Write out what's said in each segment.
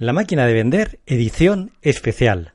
La máquina de vender, edición especial.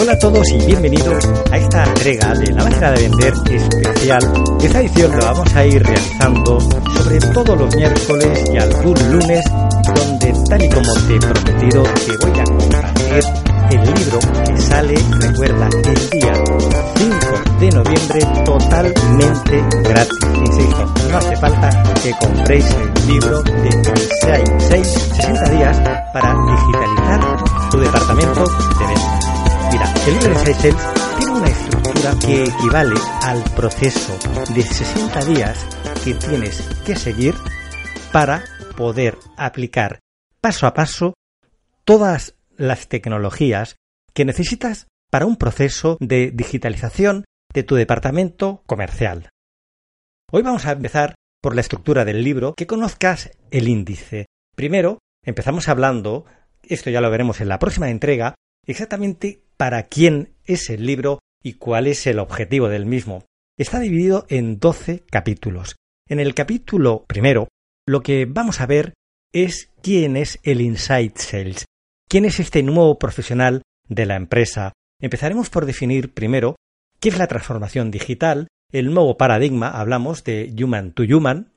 Hola a todos y bienvenidos a esta entrega de la máquina de vender especial. Esta edición la vamos a ir realizando sobre todos los miércoles y algún lunes, donde tal y como te he prometido te voy a el libro que sale, recuerda, el día 5 de noviembre totalmente gratis. Insisto, no hace falta que compréis el libro de 6, 60 días para digitalizar tu departamento de ventas. Mira, el libro de Seychelles tiene una estructura que equivale al proceso de 60 días que tienes que seguir para poder aplicar paso a paso todas las tecnologías que necesitas para un proceso de digitalización de tu departamento comercial. Hoy vamos a empezar por la estructura del libro, que conozcas el índice. Primero, empezamos hablando, esto ya lo veremos en la próxima entrega, exactamente para quién es el libro y cuál es el objetivo del mismo. Está dividido en 12 capítulos. En el capítulo primero, lo que vamos a ver es quién es el Inside Sales, quién es este nuevo profesional de la empresa. Empezaremos por definir primero qué es la transformación digital, el nuevo paradigma, hablamos de human to human.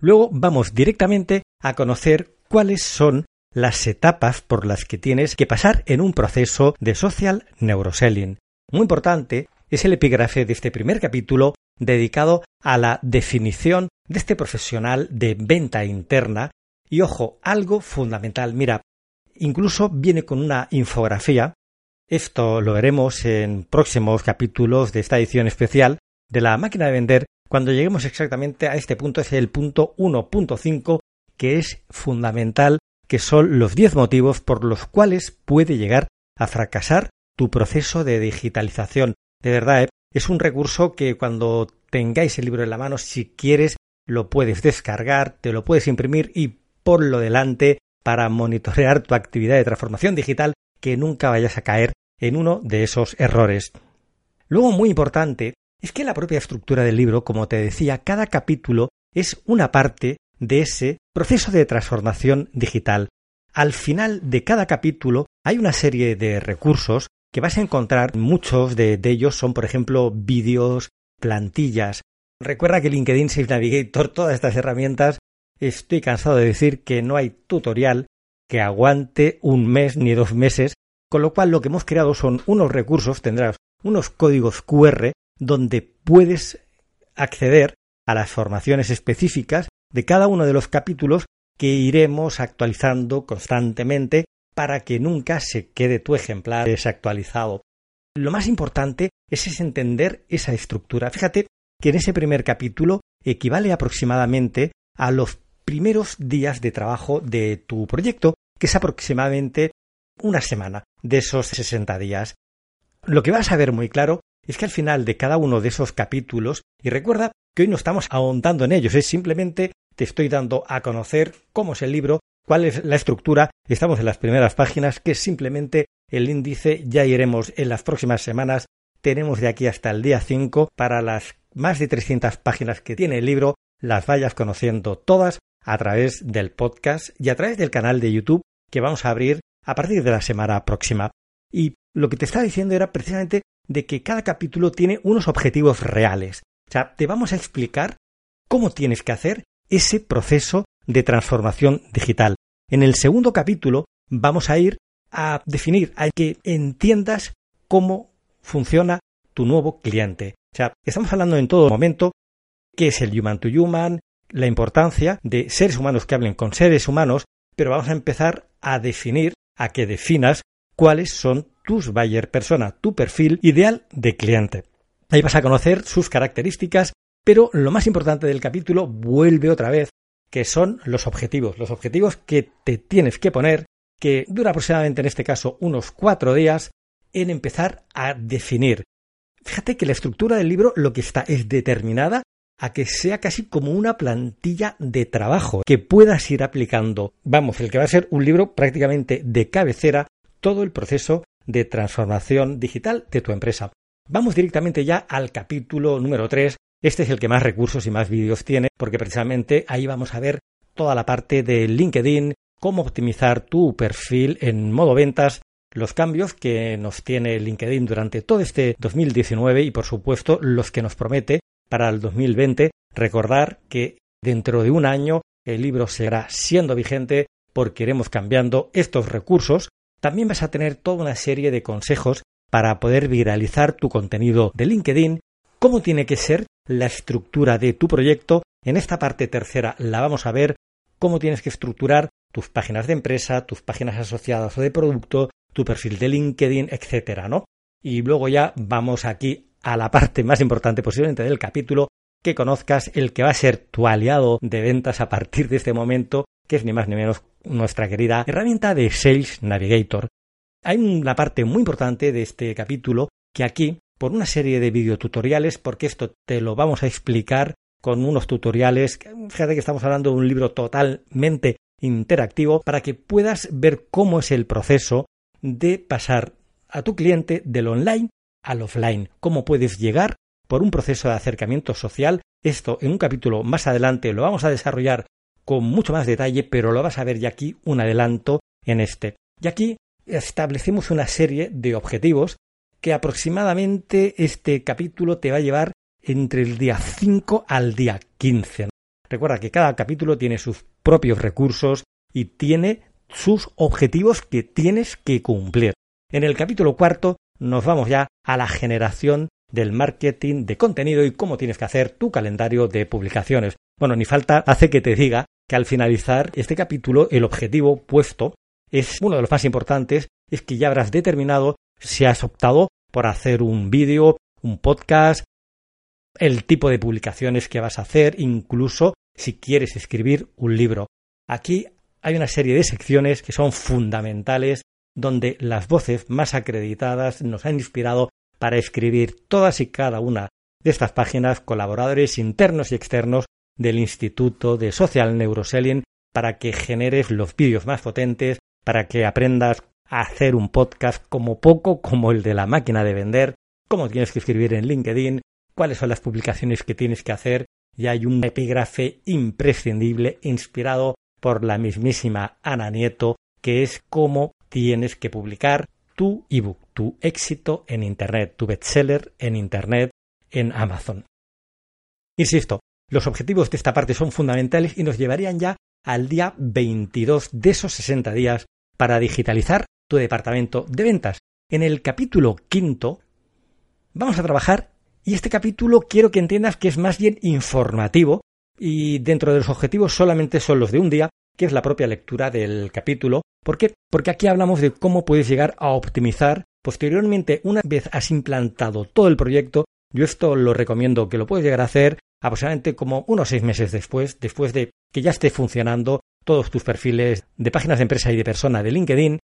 Luego vamos directamente a conocer cuáles son las etapas por las que tienes que pasar en un proceso de social neuroselling. Muy importante es el epígrafe de este primer capítulo dedicado a la definición de este profesional de venta interna y ojo, algo fundamental, mira, incluso viene con una infografía, esto lo veremos en próximos capítulos de esta edición especial de la máquina de vender cuando lleguemos exactamente a este punto, es el punto 1.5 que es fundamental que son los 10 motivos por los cuales puede llegar a fracasar tu proceso de digitalización. De verdad, ¿eh? es un recurso que cuando tengáis el libro en la mano, si quieres, lo puedes descargar, te lo puedes imprimir y ponlo delante para monitorear tu actividad de transformación digital, que nunca vayas a caer en uno de esos errores. Luego, muy importante, es que la propia estructura del libro, como te decía, cada capítulo es una parte de ese proceso de transformación digital. Al final de cada capítulo hay una serie de recursos que vas a encontrar, muchos de, ellos son, por ejemplo, vídeos, plantillas. Recuerda que LinkedIn Safe Navigator, todas estas herramientas, estoy cansado de decir que no hay tutorial que aguante un mes ni dos meses, con lo cual lo que hemos creado son unos recursos, tendrás unos códigos QR donde puedes acceder a las formaciones específicas de cada uno de los capítulos que iremos actualizando constantemente para que nunca se quede tu ejemplar desactualizado. Lo más importante es, entender esa estructura. Fíjate que en ese primer capítulo equivale aproximadamente a los primeros días de trabajo de tu proyecto, que es aproximadamente una semana de esos 60 días. Lo que vas a ver muy claro es que al final de cada uno de esos capítulos, y recuerda que hoy no estamos ahondando en ellos, es simplemente te estoy dando a conocer cómo es el libro, cuál es la estructura, estamos en las primeras páginas, que es simplemente el índice, ya iremos en las próximas semanas, tenemos de aquí hasta el día 5 para las más de 300 páginas que tiene el libro, las vayas conociendo todas a través del podcast y a través del canal de YouTube que vamos a abrir a partir de la semana próxima. Y lo que te estaba diciendo era precisamente de que cada capítulo tiene unos objetivos reales. O sea, te vamos a explicar cómo tienes que hacer ese proceso de transformación digital. En el segundo capítulo vamos a ir a definir, a que entiendas cómo funciona tu nuevo cliente. O sea, estamos hablando en todo momento qué es el human to human, la importancia de seres humanos que hablen con seres humanos, pero vamos a empezar a definir, a que definas cuáles son tus buyer persona, tu perfil ideal de cliente. Ahí vas a conocer sus características, pero lo más importante del capítulo vuelve otra vez, que son los objetivos, los objetivos que te tienes que poner, que dura aproximadamente en este caso unos cuatro días, en empezar a definir. Fíjate que la estructura del libro lo que está es determinada a que sea casi como una plantilla de trabajo que puedas ir aplicando. Vamos, el que va a ser un libro prácticamente de cabecera todo el proceso de transformación digital de tu empresa. Vamos directamente ya al capítulo número 3. Este es el que más recursos y más vídeos tiene, porque precisamente ahí vamos a ver toda la parte de LinkedIn, cómo optimizar tu perfil en modo ventas, los cambios que nos tiene LinkedIn durante todo este 2019 y por supuesto los que nos promete para el 2020. Recordar que dentro de un año el libro seguirá siendo vigente porque iremos cambiando estos recursos. También vas a tener toda una serie de consejos para poder viralizar tu contenido de LinkedIn, cómo tiene que ser la estructura de tu proyecto. En esta parte tercera la vamos a ver cómo tienes que estructurar tus páginas de empresa, tus páginas asociadas o de producto, tu perfil de LinkedIn, etcétera, ¿no? Y luego ya vamos aquí a la parte más importante posiblemente del capítulo, que conozcas el que va a ser tu aliado de ventas a partir de este momento, que es ni más ni menos nuestra querida herramienta de Sales Navigator. Hay una parte muy importante de este capítulo que aquí, por una serie de videotutoriales, porque esto te lo vamos a explicar con unos tutoriales, fíjate que estamos hablando de un libro totalmente interactivo para que puedas ver cómo es el proceso de pasar a tu cliente del online al offline, cómo puedes llegar por un proceso de acercamiento social. Esto en un capítulo más adelante lo vamos a desarrollar con mucho más detalle, pero lo vas a ver ya aquí un adelanto en este. Y aquí establecemos una serie de objetivos que aproximadamente este capítulo te va a llevar entre el día 5 al día 15. Recuerda que cada capítulo tiene sus propios recursos y tiene sus objetivos que tienes que cumplir. En el capítulo cuarto nos vamos ya a la generación del marketing de contenido y cómo tienes que hacer tu calendario de publicaciones. Bueno, ni falta hace que te diga que al finalizar este capítulo el objetivo puesto es uno de los más importantes, es que ya habrás determinado si has optado por hacer un vídeo, un podcast, el tipo de publicaciones que vas a hacer, incluso si quieres escribir un libro. Aquí hay una serie de secciones que son fundamentales donde las voces más acreditadas nos han inspirado para escribir todas y cada una de estas páginas colaboradores internos y externos del Instituto de Social Neuroselling para que generes los vídeos más potentes, para que aprendas a hacer un podcast como poco como el de la máquina de vender, cómo tienes que escribir en LinkedIn, cuáles son las publicaciones que tienes que hacer y hay un epígrafe imprescindible inspirado por la mismísima Ana Nieto que es cómo tienes que publicar tu ebook, tu éxito en Internet, tu bestseller en Internet, en Amazon. Insisto, los objetivos de esta parte son fundamentales y nos llevarían ya al día 22 de esos 60 días para digitalizar tu departamento de ventas. En el capítulo quinto vamos a trabajar y este capítulo quiero que entiendas que es más bien informativo y dentro de los objetivos solamente son los de un día, que es la propia lectura del capítulo. ¿Por qué? Porque aquí hablamos de cómo puedes llegar a optimizar posteriormente, una vez has implantado todo el proyecto. Yo esto lo recomiendo que lo puedes llegar a hacer aproximadamente como unos seis meses después, después de que ya esté funcionando todos tus perfiles de páginas de empresa y de persona de LinkedIn.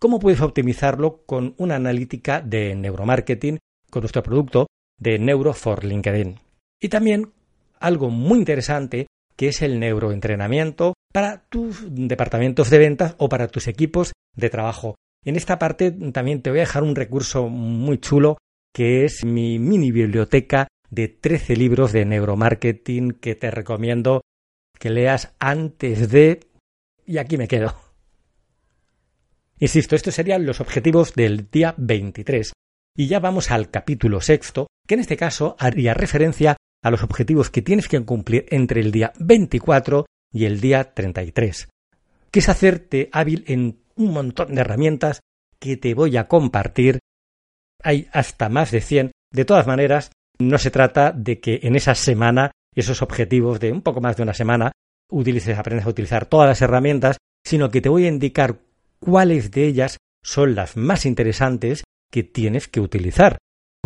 ¿Cómo puedes optimizarlo con una analítica de neuromarketing con nuestro producto de Neuro for LinkedIn? Y también algo muy interesante que es el neuroentrenamiento para tus departamentos de ventas o para tus equipos de trabajo. En esta parte también te voy a dejar un recurso muy chulo que es mi mini biblioteca de 13 libros de neuromarketing que te recomiendo que leas antes de... Y aquí me quedo. Insisto, estos serían los objetivos del día 23. Y ya vamos al capítulo sexto, que en este caso haría referencia a los objetivos que tienes que cumplir entre el día 24 y el día 33, que es hacerte hábil en un montón de herramientas que te voy a compartir. Hay hasta más de 100. De todas maneras, no se trata de que en esa semana, esos objetivos de un poco más de una semana, utilices, aprendas a utilizar todas las herramientas, sino que te voy a indicar cuáles de ellas son las más interesantes que tienes que utilizar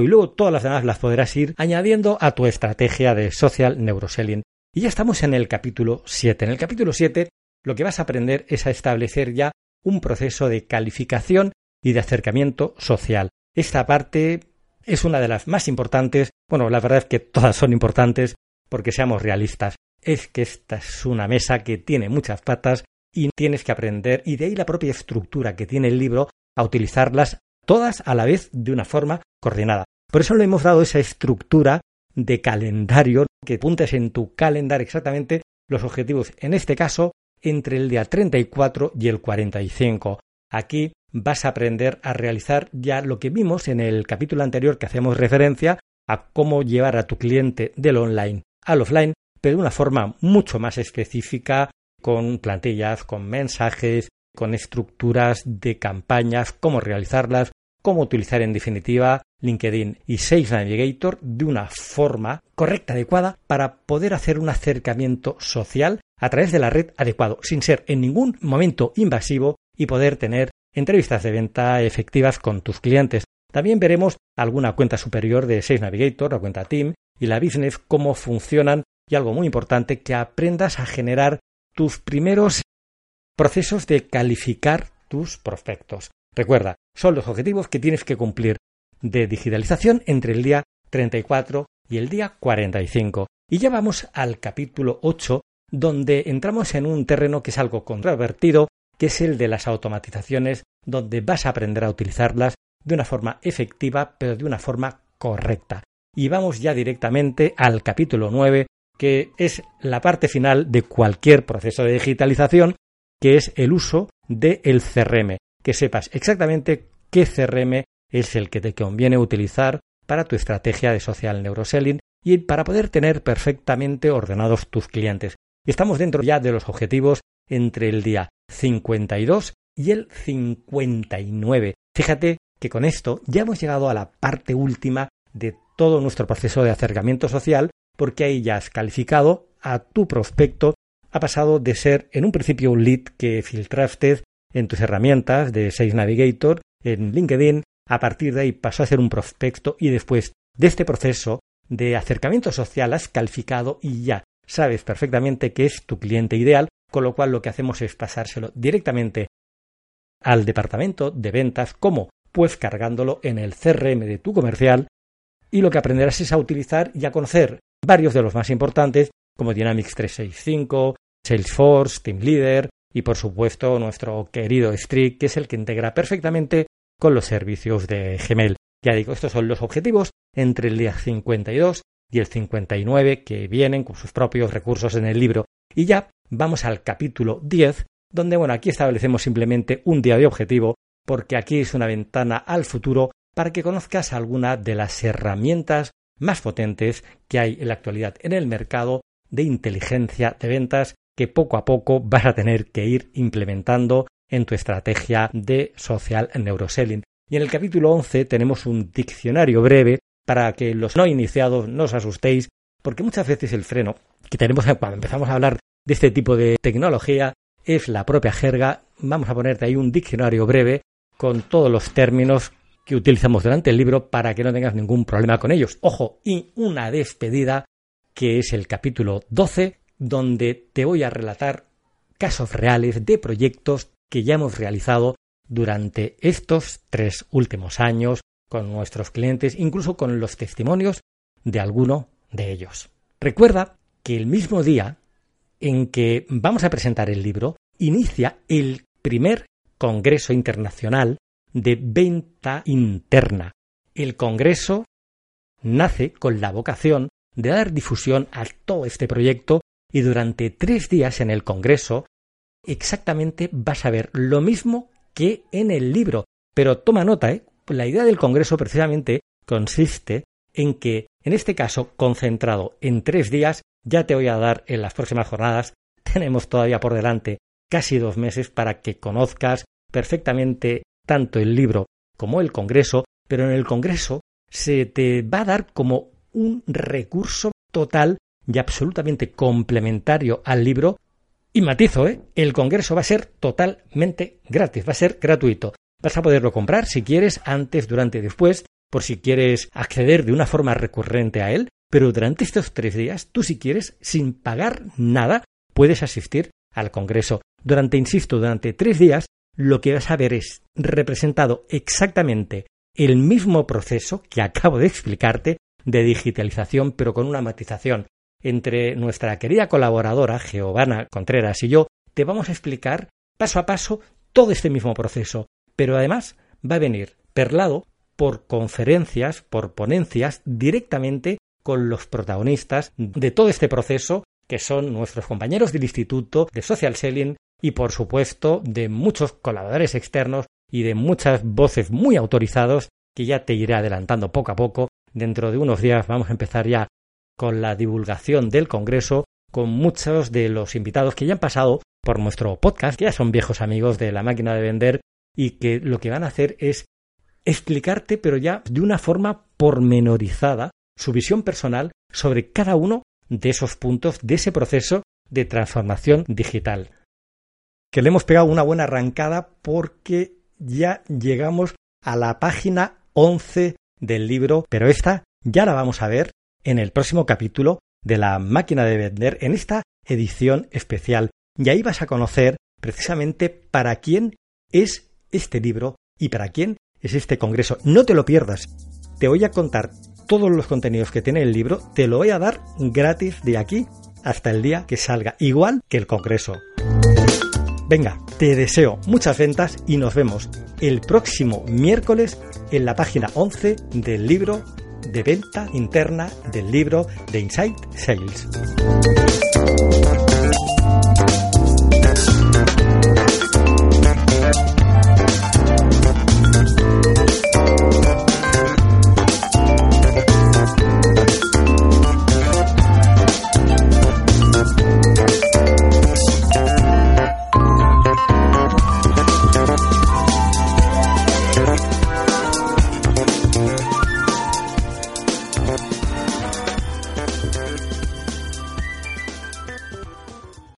y luego todas las demás las podrás ir añadiendo a tu estrategia de social neuroselling. Y ya estamos en el capítulo 7. En el capítulo 7 lo que vas a aprender es a establecer ya un proceso de calificación y de acercamiento social. Esta parte es una de las más importantes. Bueno, la verdad es que todas son importantes porque seamos realistas. Es que esta es una mesa que tiene muchas patas y tienes que aprender, y de ahí la propia estructura que tiene el libro a utilizarlas todas a la vez de una forma coordinada. Por eso le hemos dado esa estructura de calendario que apuntes en tu calendario exactamente los objetivos, en este caso, entre el día 34 y el 45. Aquí vas a aprender a realizar ya lo que vimos en el capítulo anterior que hacemos referencia a cómo llevar a tu cliente del online al offline, pero de una forma mucho más específica, con plantillas, con mensajes, con estructuras de campañas, cómo realizarlas, cómo utilizar en definitiva LinkedIn y Sales Navigator de una forma correcta, adecuada, para poder hacer un acercamiento social a través de la red adecuado, sin ser en ningún momento invasivo y poder tener entrevistas de venta efectivas con tus clientes. También veremos alguna cuenta superior de Sales Navigator, la cuenta Team y la Business, cómo funcionan y algo muy importante, que aprendas a generar tus primeros procesos de calificar tus prospectos. Recuerda, son los objetivos que tienes que cumplir de digitalización entre el día 34 y el día 45. Y ya vamos al capítulo 8, donde entramos en un terreno que es algo controvertido, que es el de las automatizaciones, donde vas a aprender a utilizarlas de una forma efectiva, pero de una forma correcta. Y vamos ya directamente al capítulo 9, que es la parte final de cualquier proceso de digitalización, que es el uso del CRM. Que sepas exactamente qué CRM es el que te conviene utilizar para tu estrategia de social neuroselling y para poder tener perfectamente ordenados tus clientes. Estamos dentro ya de los objetivos entre el día 52 y el 59. Fíjate que con esto ya hemos llegado a la parte última de todo nuestro proceso de acercamiento social porque ahí ya has calificado a tu prospecto, ha pasado de ser en un principio un lead que filtraste en tus herramientas de Sales Navigator, en LinkedIn, a partir de ahí pasó a ser un prospecto y después de este proceso de acercamiento social has calificado y ya sabes perfectamente que es tu cliente ideal, con lo cual lo que hacemos es pasárselo directamente al departamento de ventas, como pues cargándolo en el CRM de tu comercial. Y lo que aprenderás es a utilizar y a conocer varios de los más importantes como Dynamics 365, Salesforce, Team Leader y por supuesto nuestro querido Strict que es el que integra perfectamente con los servicios de Gmail. Ya digo, estos son los objetivos entre el día 52 y el 59 que vienen con sus propios recursos en el libro. Y ya vamos al capítulo 10, donde bueno, aquí establecemos simplemente un día de objetivo, porque aquí es una ventana al futuro para que conozcas alguna de las herramientas más potentes que hay en la actualidad en el mercado de inteligencia de ventas que poco a poco vas a tener que ir implementando en tu estrategia de social neuroselling. Y en el capítulo 11 tenemos un diccionario breve para que los no iniciados no os asustéis, porque muchas veces el freno que tenemos cuando empezamos a hablar de este tipo de tecnología es la propia jerga. Vamos a ponerte ahí un diccionario breve con todos los términos que utilizamos durante el libro para que no tengas ningún problema con ellos. Ojo, y una despedida que es el capítulo 12, donde te voy a relatar casos reales de proyectos que ya hemos realizado durante estos tres últimos años con nuestros clientes, incluso con los testimonios de alguno de ellos. Recuerda que el mismo día en que vamos a presentar el libro, inicia el primer Congreso Internacional de Venta Interna. El Congreso nace con la vocación de dar difusión a todo este proyecto y durante tres días en el Congreso exactamente vas a ver lo mismo que en el libro. Pero toma nota, ¿eh? la idea del Congreso precisamente consiste en que, en este caso, concentrado en tres días, ya te voy a dar en las próximas jornadas, tenemos todavía por delante casi dos meses para que conozcas perfectamente tanto el libro como el Congreso, pero en el Congreso se te va a dar como un recurso total y absolutamente complementario al libro. Y matizo, ¿eh? el Congreso va a ser totalmente gratis, va a ser gratuito. Vas a poderlo comprar si quieres, antes, durante y después, por si quieres acceder de una forma recurrente a él, pero durante estos tres días, tú si quieres, sin pagar nada, puedes asistir al Congreso. Durante, insisto, durante tres días, lo que vas a ver es representado exactamente el mismo proceso que acabo de explicarte de digitalización, pero con una matización. Entre nuestra querida colaboradora, Giovanna Contreras y yo, te vamos a explicar paso a paso todo este mismo proceso, pero además va a venir perlado por conferencias, por ponencias directamente con los protagonistas de todo este proceso, que son nuestros compañeros del Instituto de Social Selling y, por supuesto, de muchos colaboradores externos y de muchas voces muy autorizados que ya te iré adelantando poco a poco. Dentro de unos días vamos a empezar ya con la divulgación del Congreso con muchos de los invitados que ya han pasado por nuestro podcast, que ya son viejos amigos de la máquina de vender y que lo que van a hacer es explicarte, pero ya de una forma pormenorizada, su visión personal sobre cada uno de esos puntos de ese proceso de transformación digital. Que le hemos pegado una buena arrancada porque ya llegamos a la página 11 del libro, pero esta ya la vamos a ver en el próximo capítulo de la máquina de vender en esta edición especial. Y ahí vas a conocer precisamente para quién es este libro y para quién es este congreso. No te lo pierdas. Te voy a contar todos los contenidos que tiene el libro, te lo voy a dar gratis de aquí hasta el día que salga, igual que el congreso. Venga, te deseo muchas ventas y nos vemos el próximo miércoles en la página 11 del libro de venta interna del libro de Insight Sales.